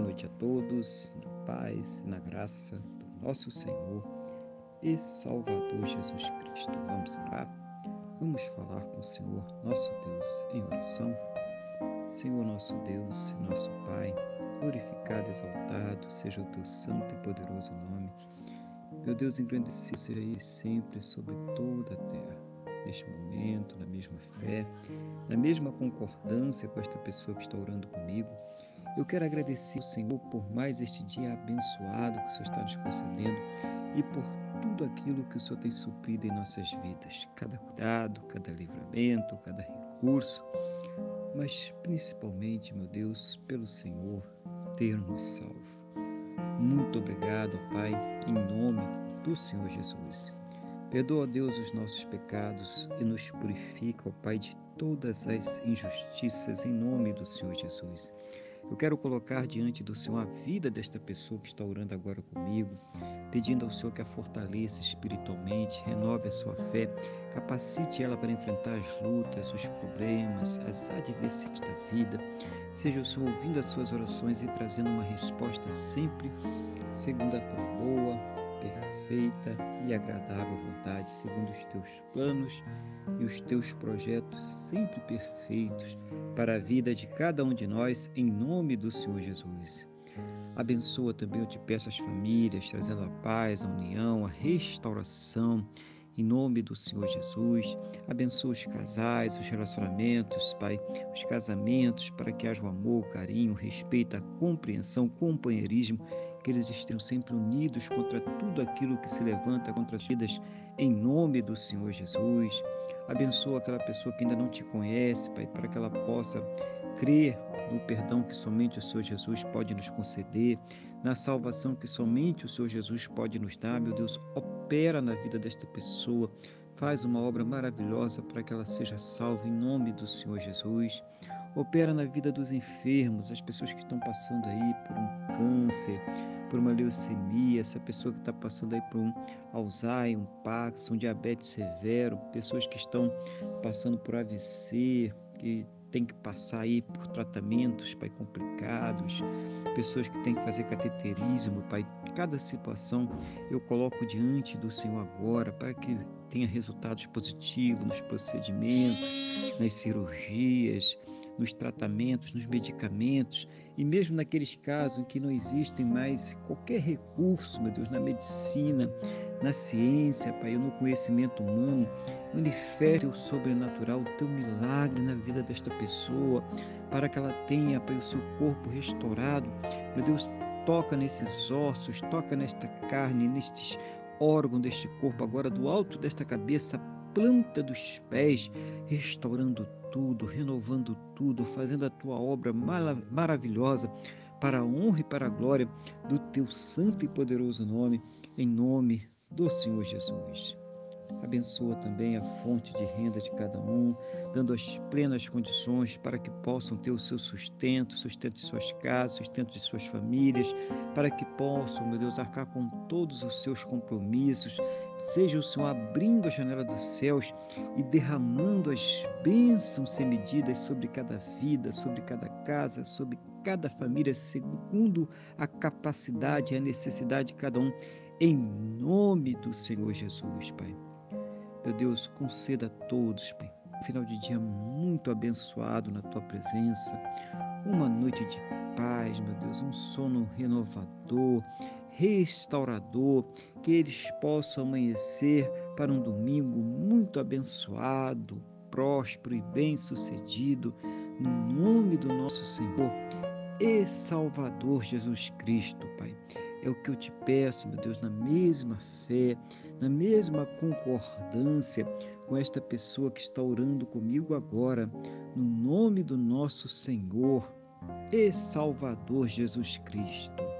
Boa noite a todos, na paz e na graça do nosso Senhor e Salvador Jesus Cristo. Vamos orar? Vamos falar com o Senhor, nosso Deus, em oração. Senhor, nosso Deus nosso Pai, glorificado exaltado seja o teu santo e poderoso nome. Meu Deus, engrandecido seja Ele sempre sobre toda a terra. Neste momento, na mesma fé, na mesma concordância com esta pessoa que está orando comigo, eu quero agradecer ao Senhor por mais este dia abençoado que o Senhor está nos concedendo e por tudo aquilo que o Senhor tem suprido em nossas vidas, cada cuidado, cada livramento, cada recurso, mas principalmente, meu Deus, pelo Senhor ter nos salvo. Muito obrigado, Pai, em nome do Senhor Jesus. Perdoa, Deus, os nossos pecados e nos purifica, Pai, de todas as injustiças em nome do Senhor Jesus. Eu quero colocar diante do Senhor a vida desta pessoa que está orando agora comigo, pedindo ao Senhor que a fortaleça espiritualmente, renove a sua fé, capacite ela para enfrentar as lutas, os problemas, as adversidades da vida. Seja o Senhor ouvindo as suas orações e trazendo uma resposta sempre segundo a tua boa, perfeita e agradável vontade, segundo os teus planos e os teus projetos sempre perfeitos para a vida de cada um de nós, em nome do Senhor Jesus. Abençoa também, eu te peço, as famílias, trazendo a paz, a união, a restauração, em nome do Senhor Jesus. Abençoa os casais, os relacionamentos, Pai, os casamentos, para que haja o amor, o carinho, o respeito, a compreensão, o companheirismo que eles estejam sempre unidos contra tudo aquilo que se levanta contra as vidas, em nome do Senhor Jesus. Abençoa aquela pessoa que ainda não te conhece, Pai, para que ela possa crer no perdão que somente o Senhor Jesus pode nos conceder, na salvação que somente o Senhor Jesus pode nos dar. Meu Deus, opera na vida desta pessoa, faz uma obra maravilhosa para que ela seja salva em nome do Senhor Jesus opera na vida dos enfermos, as pessoas que estão passando aí por um câncer, por uma leucemia, essa pessoa que está passando aí por um Alzheimer, um Parkinson, um diabetes severo, pessoas que estão passando por AVC, que tem que passar aí por tratamentos, pai, complicados, pessoas que têm que fazer cateterismo, pai. Cada situação eu coloco diante do Senhor agora para que tenha resultados positivos nos procedimentos, nas cirurgias, nos tratamentos, nos medicamentos e mesmo naqueles casos em que não existem mais qualquer recurso, meu Deus, na medicina, na ciência, Pai, no conhecimento humano, manifeste o sobrenatural, o teu milagre na vida desta pessoa, para que ela tenha, Pai, o seu corpo restaurado. Meu Deus, toca nesses ossos, toca nesta carne, nestes órgãos deste corpo, agora do alto desta cabeça, planta dos pés, restaurando tudo, renovando tudo, fazendo a tua obra maravilhosa para a honra e para a glória do teu santo e poderoso nome, em nome do Senhor Jesus. Abençoa também a fonte de renda de cada um, dando as plenas condições para que possam ter o seu sustento, sustento de suas casas, sustento de suas famílias, para que possam, meu Deus, arcar com todos os seus compromissos. Seja o Senhor abrindo a janela dos céus e derramando as bênçãos sem medidas sobre cada vida, sobre cada casa, sobre cada família, segundo a capacidade e a necessidade de cada um, em nome do Senhor Jesus, Pai. Meu Deus, conceda a todos, Pai, um final de dia muito abençoado na tua presença, uma noite de paz, meu Deus, um sono renovador, restaurador, que eles possam amanhecer para um domingo muito abençoado, próspero e bem-sucedido, no nome do nosso Senhor e Salvador Jesus Cristo, Pai. É o que eu te peço, meu Deus, na mesma fé, na mesma concordância com esta pessoa que está orando comigo agora, no nome do nosso Senhor e Salvador Jesus Cristo.